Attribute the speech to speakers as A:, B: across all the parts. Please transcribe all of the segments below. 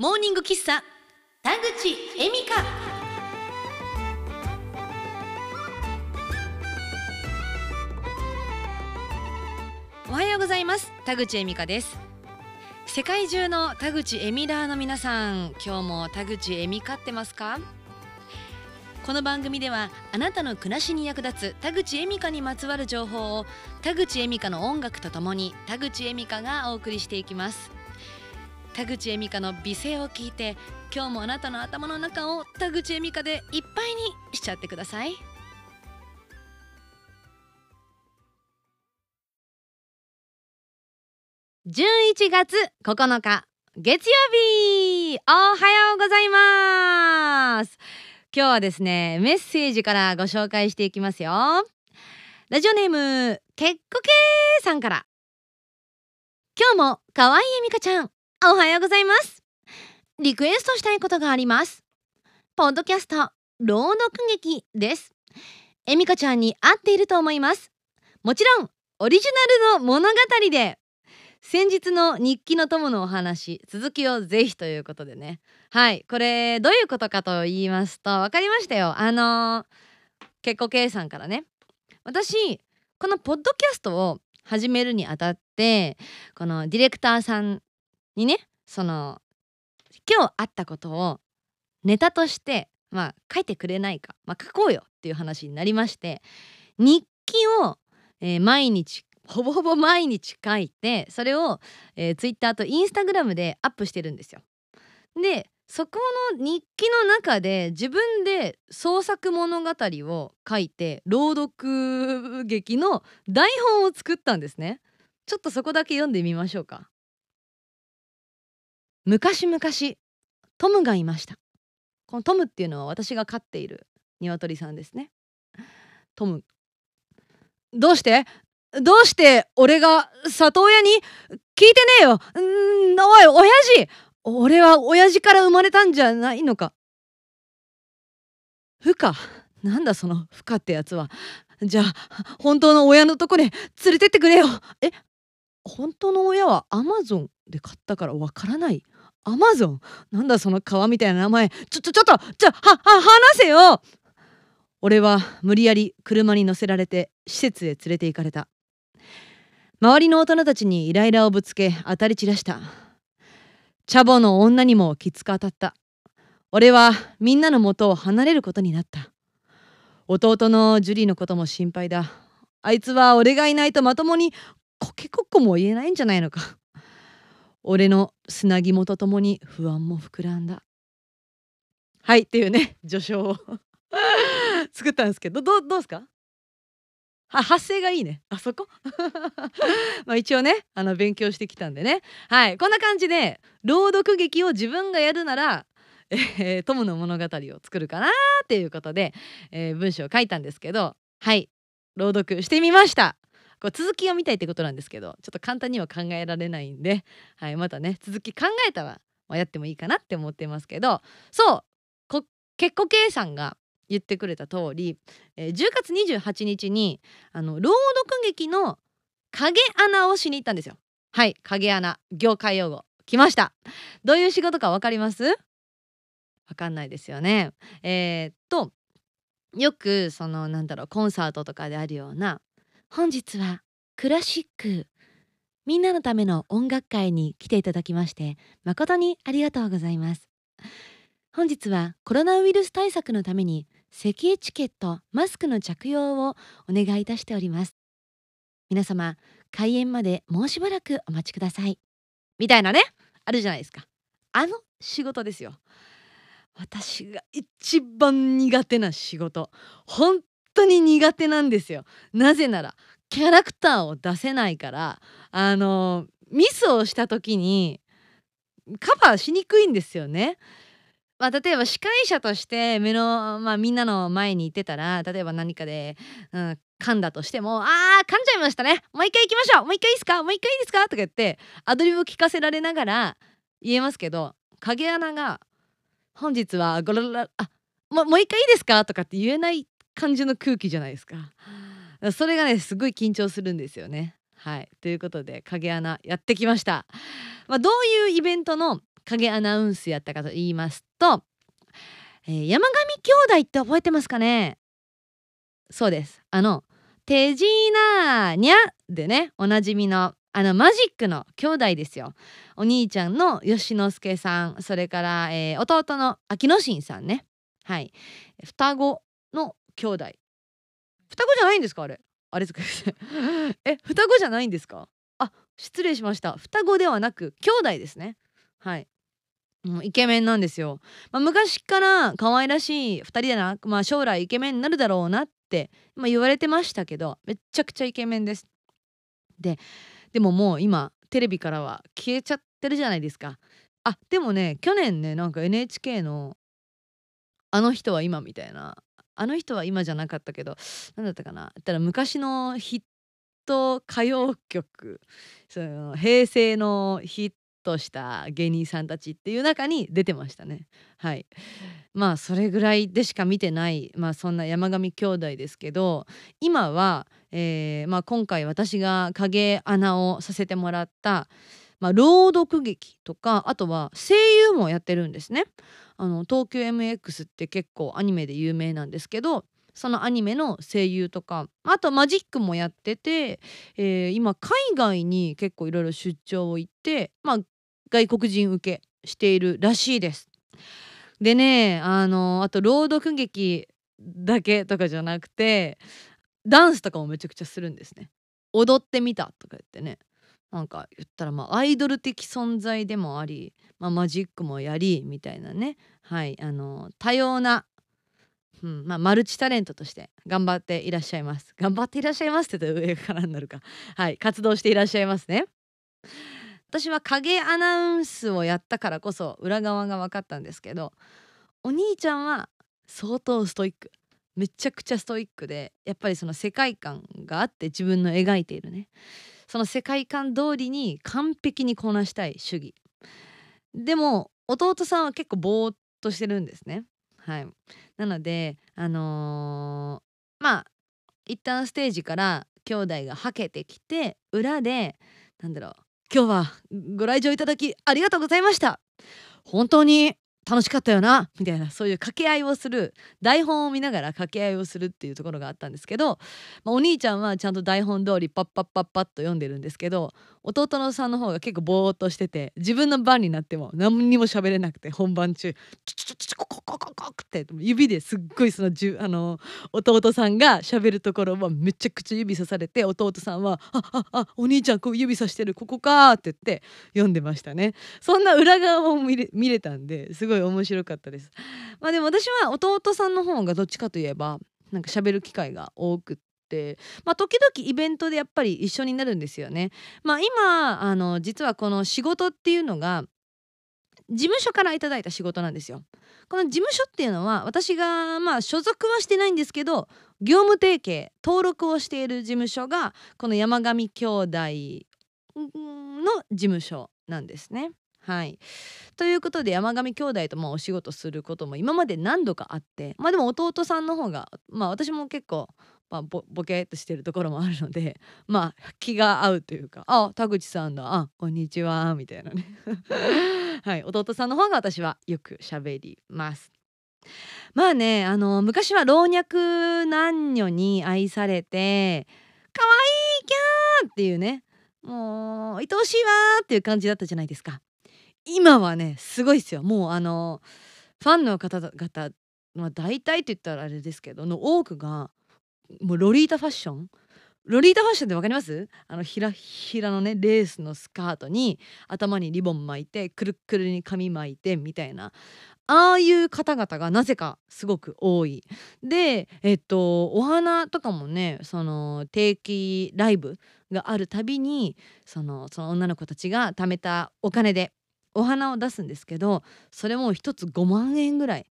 A: モーニング喫茶田口恵美香。おはようございます田口恵美香です。世界中の田口エミラーの皆さん今日も田口恵美香ってますか？この番組ではあなたの暮らしに役立つ田口恵美香にまつわる情報を田口恵美香の音楽とともに田口恵美香がお送りしていきます。田口恵美香の美声を聞いて今日もあなたの頭の中を田口恵美香でいっぱいにしちゃってください。11月9日月曜日おはようございます。今日はですねメッセージからご紹介していきますよ。ラジオネームけっこけーさんから。今日もかわいいみかちゃん。おはようございます。リクエストしたいことがあります。ポッドキャスト朗読劇です。えみかちゃんに合っていると思います。もちろんオリジナルの物語で。先日の日記の友のお話続きをぜひということでね。はいこれどういうことかと言いますと分かりましたよ。あの結構 K さんからね。私このポッドキャストを始めるにあたってこのディレクターさんにねその今日あったことをネタとしてまあ書いてくれないか、まあ、書こうよっていう話になりまして日記を、えー、毎日ほぼほぼ毎日書いてそれを、えー、ツイッターとインスタグラムでアップしてるんですよ。でそこの日記の中で自分で創作物語を書いて朗読劇の台本を作ったんですね。ちょっとそこだけ読んでみましょうか。昔々トムがいました。このトムっていうのは私が飼っている鶏さんですね。トム。どうして？どうして俺が里親に聞いてねえよ？んおい親父！俺は親父から生まれたんじゃないのか？ふか。なんだそのふかってやつは。じゃあ本当の親のとこに連れてってくれよ。え本当の親はアマゾンで買ったからわからない？アマゾンなんだその川みたいな名前。ちょちょちょっとちょはは話せよ！俺は無理やり車に乗せられて施設へ連れて行かれた。周りの大人たちにイライラをぶつけ当たり散らした。チャボの女にもきつく当たった。俺はみんなの元を離れることになった。弟のジュリーのことも心配だ。あいつは俺がいないとまともにコケコッコも言えないんじゃないのか。俺の砂肝とともに不安も膨らんだ。はいっていうね 序章を。作ったんですけどどどうですか？は発声がいいね。あそこ？まあ一応ねあの勉強してきたんでね。はいこんな感じで朗読劇を自分がやるならえー、トムの物語を作るかなっていうことで、えー、文章を書いたんですけどはい朗読してみました。こう続きを見たいってことなんですけどちょっと簡単には考えられないんで、はい、またね続き考えたら、まあ、やってもいいかなって思ってますけどそうこ結構計算が言ってくれた通り、えー、10月28日にあの朗読劇の影穴をしに行ったんですよ。はい影穴業界用語。来ました。どういう仕事かわかります？わかんないですよね。えー、っとよくそのなんだろうコンサートとかであるような本日はクラシック。みんなのための音楽会に来ていただきまして誠にありがとうございます。本日はコロナウイルス対策のために咳エチケットマスクの着用をお願いいたしております。皆様開演までもうしばらくお待ちください。みたいなねあるじゃないですか。あの仕事ですよ。私が一番苦手な仕事。本当に苦手なんですよ。なぜならキャラクターを出せないからあのミスをした時にカバーしにくいんですよね。まあ、例えば司会者として目の、まあ、みんなの前に行ってたら例えば何かで、うん、噛んだとしても「あー噛んじゃいましたね。もう一回行きましょう。もう一回いいですか？もう一回いいですか?」とか言ってアドリブを聞かせられながら言えますけど影穴が「本日はゴロラあもう一回いいですか?」とかって言えない感じの空気じゃないですか。それがねすごい緊張するんですよね。はいということで影穴やってきました。まあ、どういうイベントの影アナウンスやったかと言いますと、えー、山上兄弟って覚えてますかね？そうですあのテジーナーニャでねおなじみのあのマジックの兄弟ですよお兄ちゃんの吉之助さんそれから、えー、弟の秋野真さんねはい双子の兄弟。双子じゃないんですかあれ？あれえ双子じゃないんですか？あ失礼しました。双子ではなく兄弟ですね。はい。もうイケメンなんですよ、まあ、昔から可愛らしい2人でな、まあ、将来イケメンになるだろうなって、まあ、言われてましたけどめっちゃくちゃイケメンです。ででももう今テレビからは消えちゃってるじゃないですか。あでもね去年ねなんか NHK の「あの人は今」みたいなあの人は今じゃなかったけど何だったかな？ったら昔のヒット歌謡曲。その平成のヒットした芸人さんたちっていう中に出てましたね。はい。まあそれぐらいでしか見てないまあそんな山上兄弟ですけど今は、えーまあ、今回私が影穴をさせてもらったまあ、朗読劇とかあとは声優もやってるんですね。あの東京 MX って結構アニメで有名なんですけどそのアニメの声優とかあとマジックもやってて、えー、今海外に結構いろいろ出張を行って、まあ、外国人受けしているらしいです。でねあのあと朗読劇だけとかじゃなくてダンスとかもめちゃくちゃするんですね。踊ってみたとか言ってねなんか言ったらまあアイドル的存在でもあり、まあ、マジックもやりみたいなね。はいあの多様な、うんまあ、マルチタレントとして頑張っていらっしゃいます。頑張っていらっしゃいますって言ったら上からになるか。はい活動していらっしゃいますね。私は影アナウンスをやったからこそ裏側が分かったんですけどお兄ちゃんは相当ストイック。めちゃくちゃストイックでやっぱりその世界観があって自分の描いているね。その世界観通りに完璧にこなしたい主義。でも弟さんは結構ぼーっとしてるんですね。はい。なのであのー、まあ一旦ステージから兄弟がはけてきて裏でなんだろう今日はご来場いただきありがとうございました。本当に楽しかったよなみたいなそういう掛け合いをする台本を見ながら掛け合いをするっていうところがあったんですけど、まあ、お兄ちゃんはちゃんと台本通りパッパッパッパッと読んでるんですけど弟のさんの方が結構ぼーっとしてて自分の番になっても何にも喋れなくて本番中チュチュチュチュコココココって指ですっごいそのじゅあの弟さんが喋るところはめちゃくちゃ指さされて弟さんは「あああお兄ちゃんこう指さしてるここか」って言って読んでましたねそんな裏側も見れ見れたんですごい面白かったですまあでも私は弟さんの方がどっちかといえばなんか喋る機会が多くっまあ時々イベントでやっぱり一緒になるんですよね。まあ今あの実はこの仕事っていうのが事務所から頂いた仕事なんですよ。この事務所っていうのは私がまあ所属はしてないんですけど業務提携登録をしている事務所がこの山上兄弟の事務所なんですね。はい、ということで山上兄弟とまあお仕事することも今まで何度かあってまあでも弟さんの方がまあ私も結構まあ、ボボケっとしてるところもあるので まあ気が合うというか「あ田口さんだあこんにちは」みたいなね はい弟さんの方が私はよく喋ります。まあねあの昔は老若男女に愛されて「かわいいキャー!」っていうねもう愛おしいわっていう感じだったじゃないですか。今はねすごいですよ。もうあのファンの方々まあ大体って言ったらあれですけどの多くがもうロリータファッション？ロリータファッションって分かります？あのひらひらのねレースのスカートに頭にリボン巻いてくるくるに髪巻いてみたいな。ああいう方々がなぜかすごく多い。でえっとお花とかもねその定期ライブがあるたびにそのその女の子たちが貯めたお金でお花を出すんですけどそれも一つ5万円ぐらい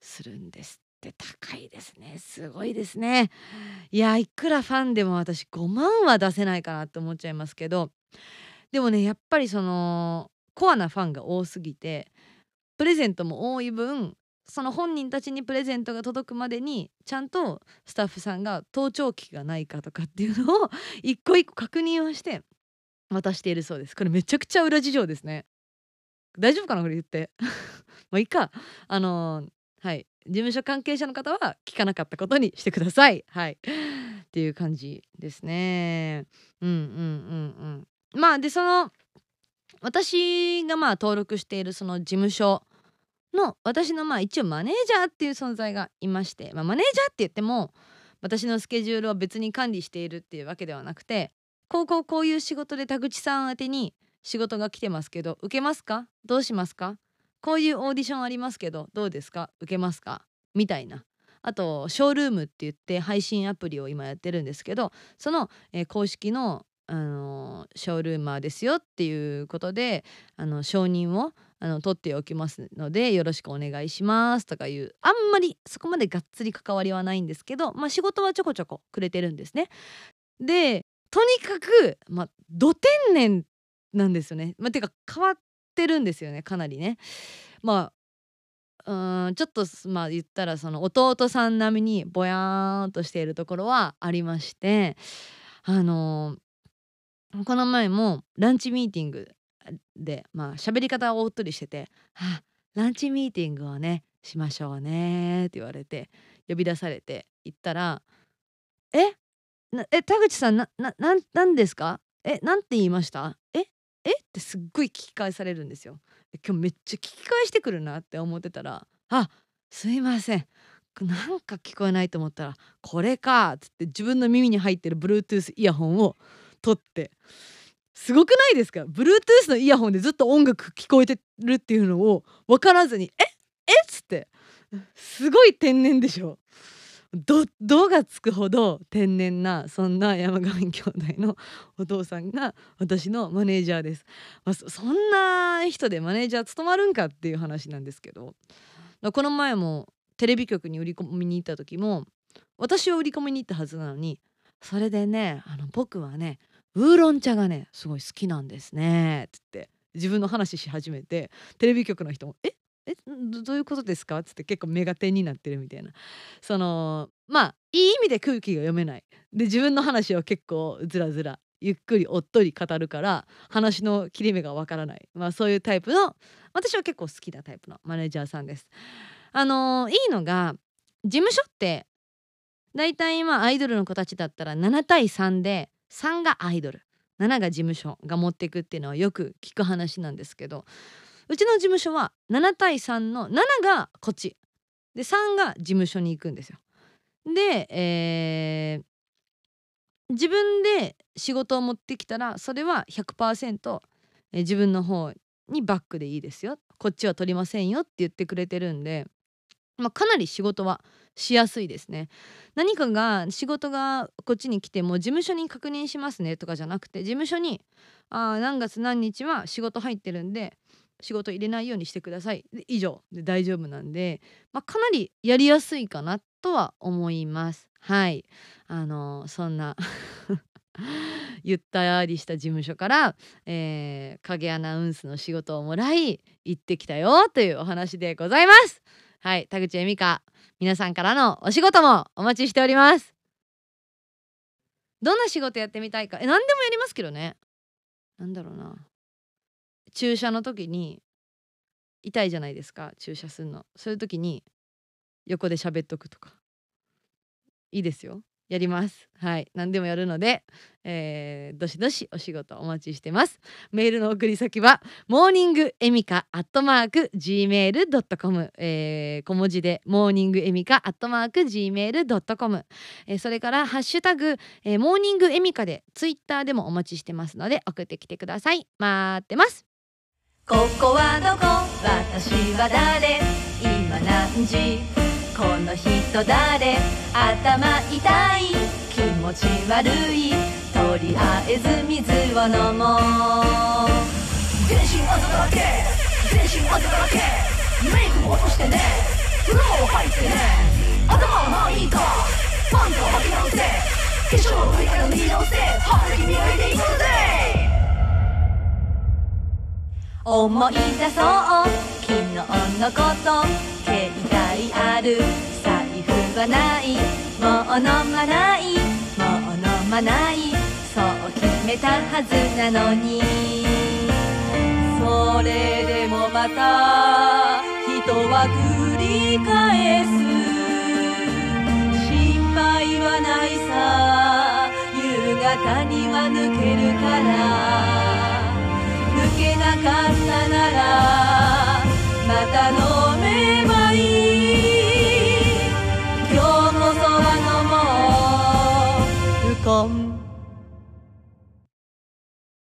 A: するんですって。高いですね。すごいですね。いやいくらファンでも私5万は出せないかなって思っちゃいますけどでもねやっぱりそのコアなファンが多すぎてプレゼントも多い分その本人たちにプレゼントが届くまでにちゃんとスタッフさんが盗聴器がないかとかっていうのを一個一個確認をして渡しているそうです。これめちゃくちゃ裏事情ですね。大丈夫かなこれ言って。まあいいか。あのはい。事務所関係者の方は聞かなかったことにしてください。はい。っていう感じですね。うんうんうんうん。まあでその私がまあ登録しているその事務所の私のまあ一応マネージャーっていう存在がいまして、まあ、マネージャーって言っても私のスケジュールを別に管理しているっていうわけではなくてこうこうこういう仕事で田口さん宛てに仕事が来てますけど受けますか？どうしますか？こういうオーディションありますけどどうですか？受けますか？みたいな。あとショールームって言って配信アプリを今やってるんですけどその、えー、公式のあのショールーマーですよっていうことであの承認をあの取っておきますのでよろしくお願いしますとかいうあんまりそこまでがっつり関わりはないんですけど、まあ、仕事はちょこちょこくれてるんですね。でとにかく、まあ、ど天然なんですよね。まあ、てか変わってるんですよねかなりね。まあうんちょっとまあ言ったらその弟さん並みにぼやーんとしているところはありましてあのー、この前もランチミーティングでまあ喋り方をおっとりしてて「はあランチミーティングをねしましょうね」って言われて呼び出されて行ったら「え？え田口さんなななんですか？えなんて言いました？え？え？ってすっごい聞き返されるんですよ。今日めっちゃ聞き返してくるなって思ってたら「あすいませんなんか聞こえないと思ったらこれか」っつって自分の耳に入ってる Bluetooth イヤホンを取ってすごくないですか？Bluetooth のイヤホンでずっと音楽聞こえてるっていうのを分からずに「え？え？っ?」つってすごい天然でしょ。ど「ど」がつくほど天然なそんな山上兄弟のお父さんが私のマネージャーです。まあ、そんな人でマネージャー務まるんかっていう話なんですけどこの前もテレビ局に売り込みに行った時も私を売り込みに行ったはずなのにそれでねあの僕はねウーロン茶がねすごい好きなんですね」っつって自分の話し始めてテレビ局の人も「え？えどういうことですか?」っつって結構目が点になってるみたいなそのまあいい意味で空気が読めないで自分の話を結構ずらずらゆっくりおっとり語るから話の切れ目がわからない、まあ、そういうタイプの私は結構好きなタイプのマネージャーさんです。あの、いいのが事務所って大体今アイドルの子たちだったら7対3で3がアイドル7が事務所が持っていくっていうのはよく聞く話なんですけどうちの事務所は7対3の7がこっちで3が事務所に行くんですよ。で、えー、自分で仕事を持ってきたらそれは100%、自分の方にバックでいいですよこっちは取りませんよって言ってくれてるんで、まあ、かなり仕事はしやすいですね。何かが仕事がこっちに来ても事務所に確認しますねとかじゃなくて事務所にあ何月何日は仕事入ってるんで仕事入れないようにしてください。以上。で大丈夫なんで、まあ、かなりやりやすいかなとは思います。はい。あのそんな ゆったりした事務所から、えー、影アナウンスの仕事をもらい行ってきたよというお話でございます。はい。田口恵美香皆さんからのお仕事もお待ちしております。どんな仕事やってみたいか。え何でもやりますけどね。なんだろうな。注射の時に痛いじゃないですか注射するの。そういう時に横で喋っとくとか。いいですよ。やります。はい。何でもやるので、えー、どしどしお仕事お待ちしてます。メールの送り先はモーニングエミカアットマーク gmail.com、えー、小文字でモーニングエミカアットマーク gmail.com、えー、それからハッシュタグ、えー、モーニングエミカでツイッターでもお待ちしてますので送ってきてください。待ってます。ここはどこ？私は誰？今何時？この人誰？頭痛い？気持ち悪い？とりあえず水を飲もう。全身あざだらけ。全身あざだらけ。メイクも落としてね。風呂も入ってね。頭はまあいいか。パンツを履き直せ。化粧の上から脱ぎ直せ。歯で磨いていくぜ思い出そう。昨日のこと携帯ある。財布はない。もう飲まない。もう飲まない。そう決めたはずなのに。そ
B: れでもまた人は繰り返す。心配はないさ。夕方には抜けるから。かったならまた飲めばいい。